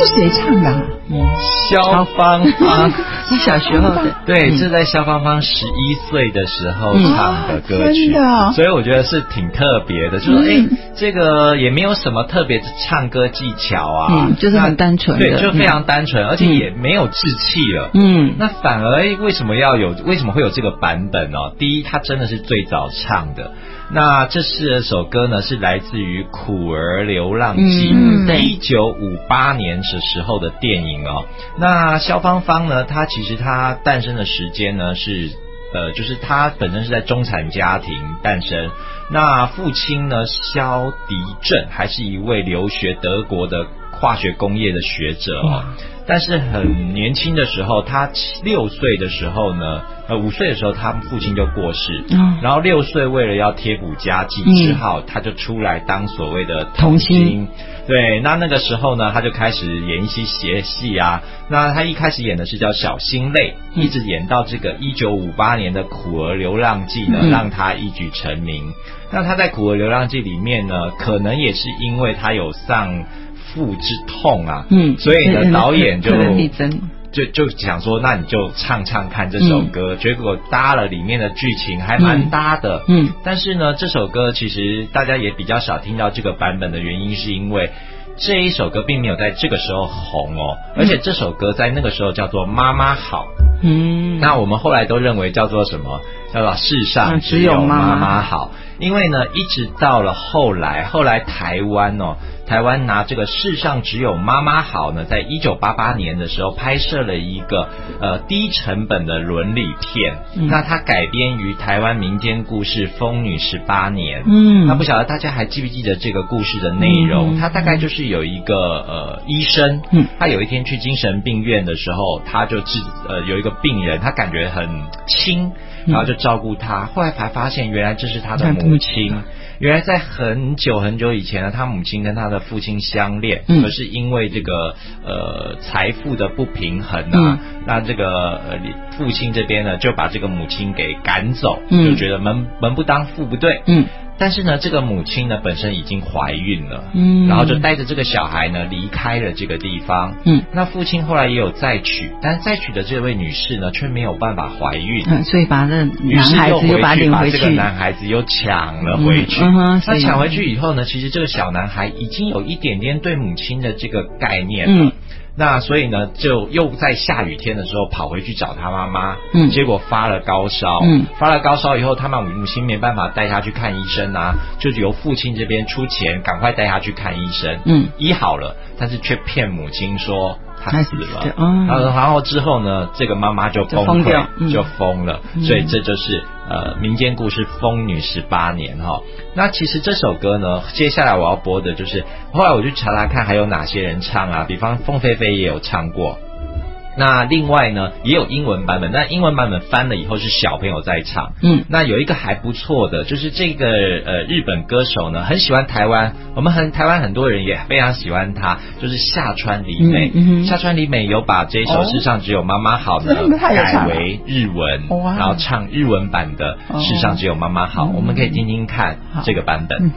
这是谁唱的？肖芳芳，你小时候的，对，这在肖芳芳十一岁的时候唱的歌曲，所以我觉得是挺特别的。就说，哎，这个也没有什么特别的唱歌技巧啊，就是很单纯，对，就非常单纯，而且也没有志气了。嗯，那反而为什么要有？为什么会有这个版本呢？第一，他真的是最早唱的。那这是首歌呢，是来自于《苦儿流浪记》，一九五八年的时候的电影哦。那肖芳芳呢，她其实她诞生的时间呢是，呃，就是她本身是在中产家庭诞生。那父亲呢，肖迪正还是一位留学德国的化学工业的学者哦。但是很年轻的时候，他六岁的时候呢，呃，五岁的时候，他父亲就过世。嗯。然后六岁为了要贴补家计，只好他就出来当所谓的童星。对，那那个时候呢，他就开始演一些邪戏啊。那他一开始演的是叫小心泪，一直演到这个一九五八年的《苦儿流浪记》呢，让他一举成名。那他在《苦儿流浪记》里面呢，可能也是因为他有上。父之痛啊，嗯，所以呢，导演就就就想说，那你就唱唱看这首歌，结果搭了里面的剧情，还蛮搭的，嗯。但是呢，这首歌其实大家也比较少听到这个版本的原因，是因为这一首歌并没有在这个时候红哦，而且这首歌在那个时候叫做《妈妈好》，嗯。那我们后来都认为叫做什么？叫做《世上只有妈妈好》，因为呢，一直到了后来，后来台湾哦。台湾拿这个世上只有妈妈好呢，在一九八八年的时候拍摄了一个呃低成本的伦理片，那它改编于台湾民间故事《疯女十八年》。嗯，那不晓得大家还记不记得这个故事的内容？它大概就是有一个呃医生，嗯，他有一天去精神病院的时候，他就治呃有一个病人，他感觉很轻，然后就照顾他，后来才发现原来这是他的母亲。原来在很久很久以前呢，他母亲跟他的父亲相恋，可是因为这个呃财富的不平衡啊，那这个呃父亲这边呢就把这个母亲给赶走，就觉得门门不当户不对。但是呢，这个母亲呢本身已经怀孕了，嗯，然后就带着这个小孩呢离开了这个地方，嗯，那父亲后来也有再娶，但再娶的这位女士呢却没有办法怀孕，嗯，所以把那男孩子又把领回去，把这个男孩子又抢了回去，嗯那抢回去以后呢，其实这个小男孩已经有一点点对母亲的这个概念了。那所以呢，就又在下雨天的时候跑回去找他妈妈，嗯，结果发了高烧，嗯，发了高烧以后，他们母亲没办法带他去看医生啊，就由父亲这边出钱，赶快带他去看医生，嗯，医好了，但是却骗母亲说。他死了，然后然后之后呢，这个妈妈就崩溃，就疯了，所以这就是呃民间故事《疯女十八年》哈。那其实这首歌呢，接下来我要播的就是，后来我去查查看还有哪些人唱啊，比方凤飞飞也有唱过。那另外呢，也有英文版本。那英文版本翻了以后是小朋友在唱。嗯，那有一个还不错的，就是这个呃日本歌手呢，很喜欢台湾，我们很台湾很多人也非常喜欢他，就是下川里美。嗯下川里美有把这首《世上只有妈妈好》呢改为日文，然后唱日文版的《世上只有妈妈好》，我们可以听听看这个版本。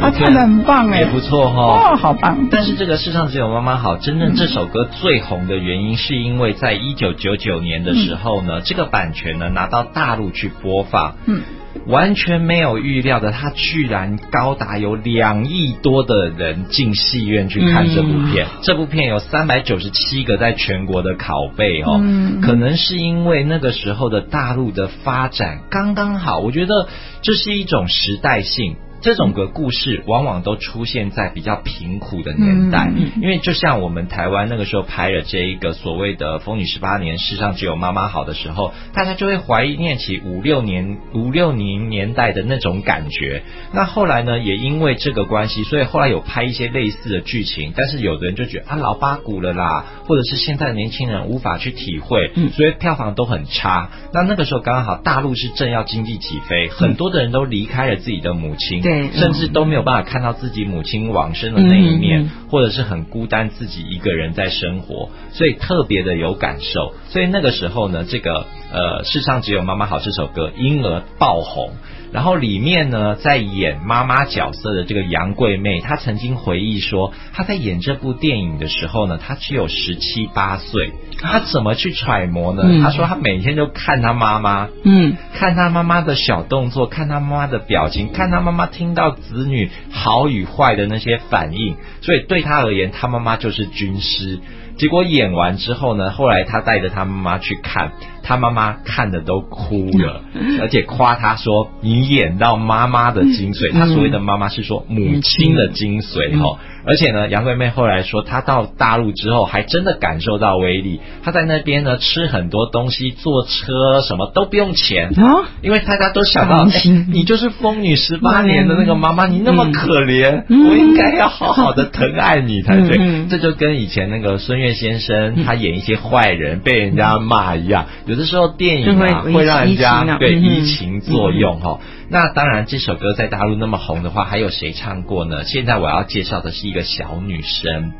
他唱的很棒哎，也不错哈，哦，好棒！但是这个世上只有妈妈好，真正这首歌最红的原因，是因为在一九九九年的时候呢，这个版权呢拿到大陆去播放，嗯，完全没有预料的，他居然高达有两亿多的人进戏院去看这部片。这部片有三百九十七个在全国的拷贝哦，可能是因为那个时候的大陆的发展刚刚好，我觉得这是一种时代性。这种个故事往往都出现在比较贫苦的年代，因为就像我们台湾那个时候拍了这一个所谓的“风女十八年”，世上只有妈妈好的时候，大家就会怀念起五六年、五六年年代的那种感觉。那后来呢，也因为这个关系，所以后来有拍一些类似的剧情，但是有的人就觉得啊老八股了啦，或者是现在的年轻人无法去体会，所以票房都很差。那那个时候刚刚好，大陆是正要经济起飞，很多的人都离开了自己的母亲。对，甚至都没有办法看到自己母亲往生的那一面，或者是很孤单，自己一个人在生活，所以特别的有感受。所以那个时候呢，这个呃，世上只有妈妈好这首歌因而爆红。然后里面呢，在演妈妈角色的这个杨贵妹，她曾经回忆说，她在演这部电影的时候呢，她只有十七八岁，她怎么去揣摩呢？她说她每天就看她妈妈，嗯，看她妈妈的小动作，看她妈妈的表情，看她妈妈听到子女好与坏的那些反应，所以对她而言，她妈妈就是军师。结果演完之后呢，后来她带着她妈妈去看，他妈妈看的都哭了，而且夸他说：“你演到妈妈的精髓。”他所谓的妈妈是说母亲的精髓哈。而且呢，杨贵妹后来说，她到大陆之后还真的感受到威力。她在那边呢吃很多东西，坐车什么都不用钱啊，因为大家都想到，你就是疯女十八年的那个妈妈，你那么可怜，我应该要好好的疼爱你才对。这就跟以前那个孙越先生他演一些坏人被人家骂一样，有的时候电影啊会让人家对移情作用哈。那当然，这首歌在大陆那么红的话，还有谁唱过呢？现在我要介绍的是一个小女生，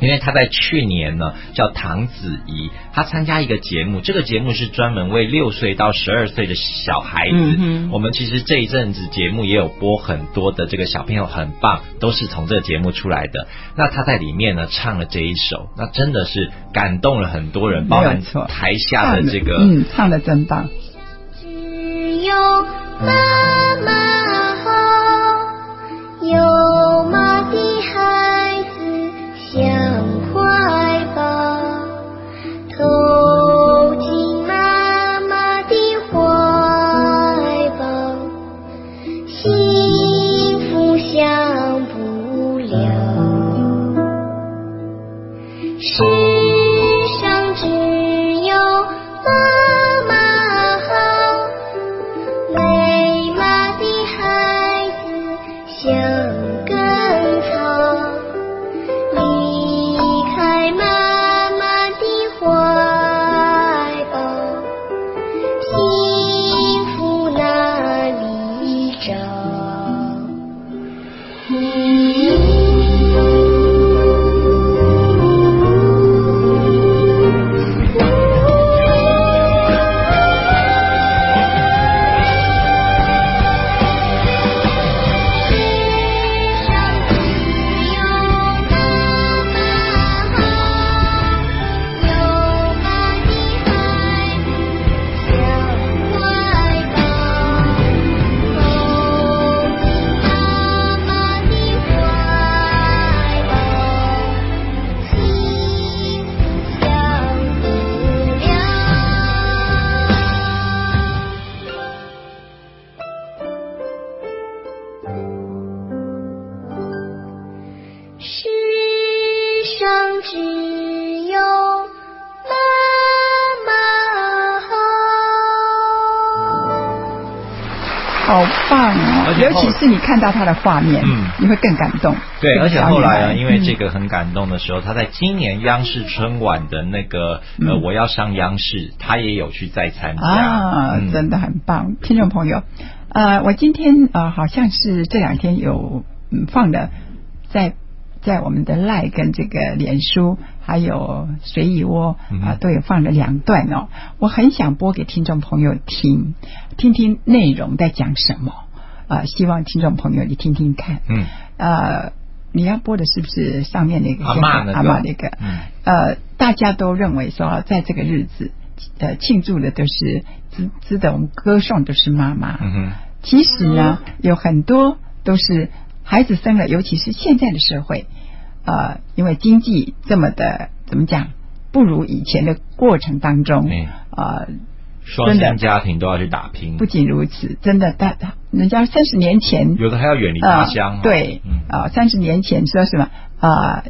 因为他在去年呢叫唐子怡，他参加一个节目，这个节目是专门为六岁到十二岁的小孩子。我们其实这一阵子节目也有播很多的这个小朋友很棒，都是从这个节目出来的。那他在里面呢唱了这一首，那真的是感动了很多人，包含台下的这个，嗯，唱的真棒。只有。妈妈好，有是尤其是你看到他的画面，嗯，你会更感动。对，而且后来啊，因为这个很感动的时候，他在今年央视春晚的那个呃，我要上央视，他也有去再参加。啊，真的很棒。听众朋友，呃，我今天呃，好像是这两天有放的，在在我们的赖跟这个脸书还有随意窝啊，都有放了两段哦。我很想播给听众朋友听，听听内容在讲什么。啊，希望听众朋友你听听看。嗯。呃，你要播的是不是上面那个阿妈那个？阿妈那个。嗯。呃，大家都认为说，在这个日子，呃，庆祝的都是值值得我们歌颂的是妈妈。嗯哼。其实呢，有很多都是孩子生了，尤其是现在的社会，呃，因为经济这么的怎么讲，不如以前的过程当中，呃。双薪家庭都要去打拼。不仅如此，真的，大人家三十年前有的还要远离家乡。对，啊，三十年前说什么啊，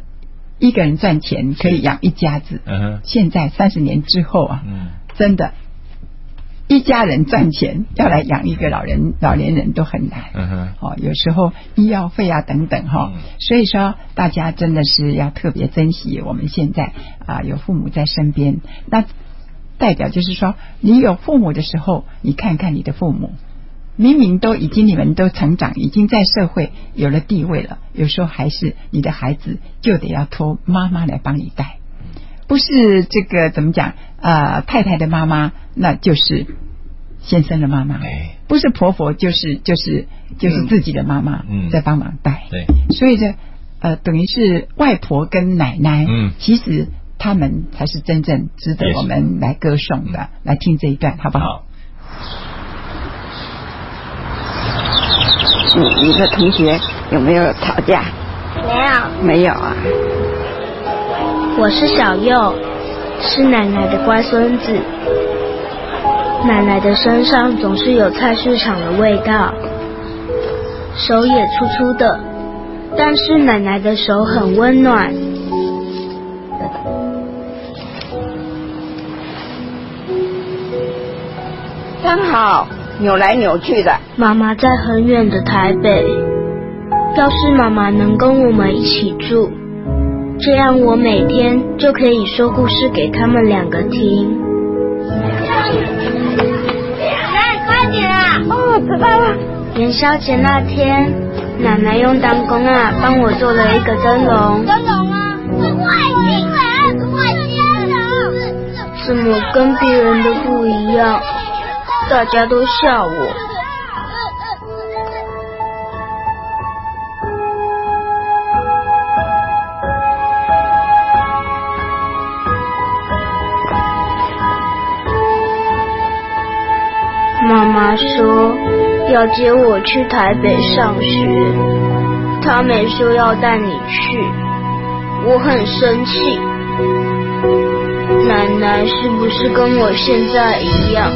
一个人赚钱可以养一家子。嗯哼。现在三十年之后啊，嗯，真的，一家人赚钱要来养一个老人、老年人都很难。嗯哼。哦，有时候医药费啊等等哈，所以说大家真的是要特别珍惜我们现在啊有父母在身边那。代表就是说，你有父母的时候，你看看你的父母，明明都已经你们都成长，已经在社会有了地位了，有时候还是你的孩子就得要托妈妈来帮你带，不是这个怎么讲啊？太太的妈妈那就是先生的妈妈，不是婆婆就是就是就是自己的妈妈在帮忙带，对，所以这呃等于是外婆跟奶奶，嗯，其实。他们才是真正值得我们来歌颂的，来听这一段，好不好？你你的同学有没有吵架？没有。没有啊。我是小右，是奶奶的乖孙子。奶奶的身上总是有菜市场的味道，手也粗粗的，但是奶奶的手很温暖。刚好扭来扭去的。妈妈在很远的台北，要是妈妈能跟我们一起住，这样我每天就可以说故事给他们两个听。啊！哦，知道了。元宵节那天，奶奶用弹弓啊帮我做了一个灯笼。灯笼啊，是外星人，外星人。怎么跟别人的不一样？大家都笑我。妈说要接我去台北上学，她没说要带你去，我很生气。奶奶是不是跟我现在一样？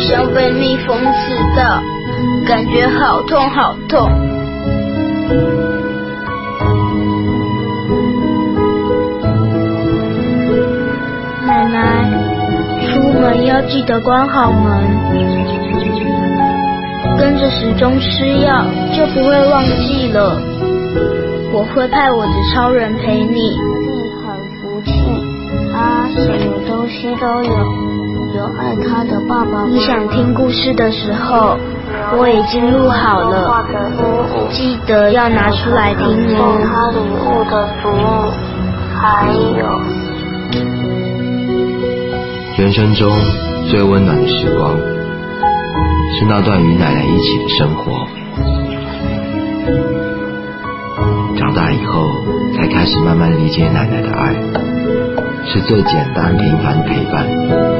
像被蜜蜂刺到，感觉好痛好痛。要记得关好门，跟着时钟吃药就不会忘记了。我会派我的超人陪你。你很福气，他什么东西都有。有爱他的爸爸。你想听故事的时候，我已经录好了，记得要拿出来听哦。他礼物的祖母，还有人生中最温暖的时光，是那段与奶奶一起的生活。长大以后，才开始慢慢理解奶奶的爱，是最简单平凡的陪伴。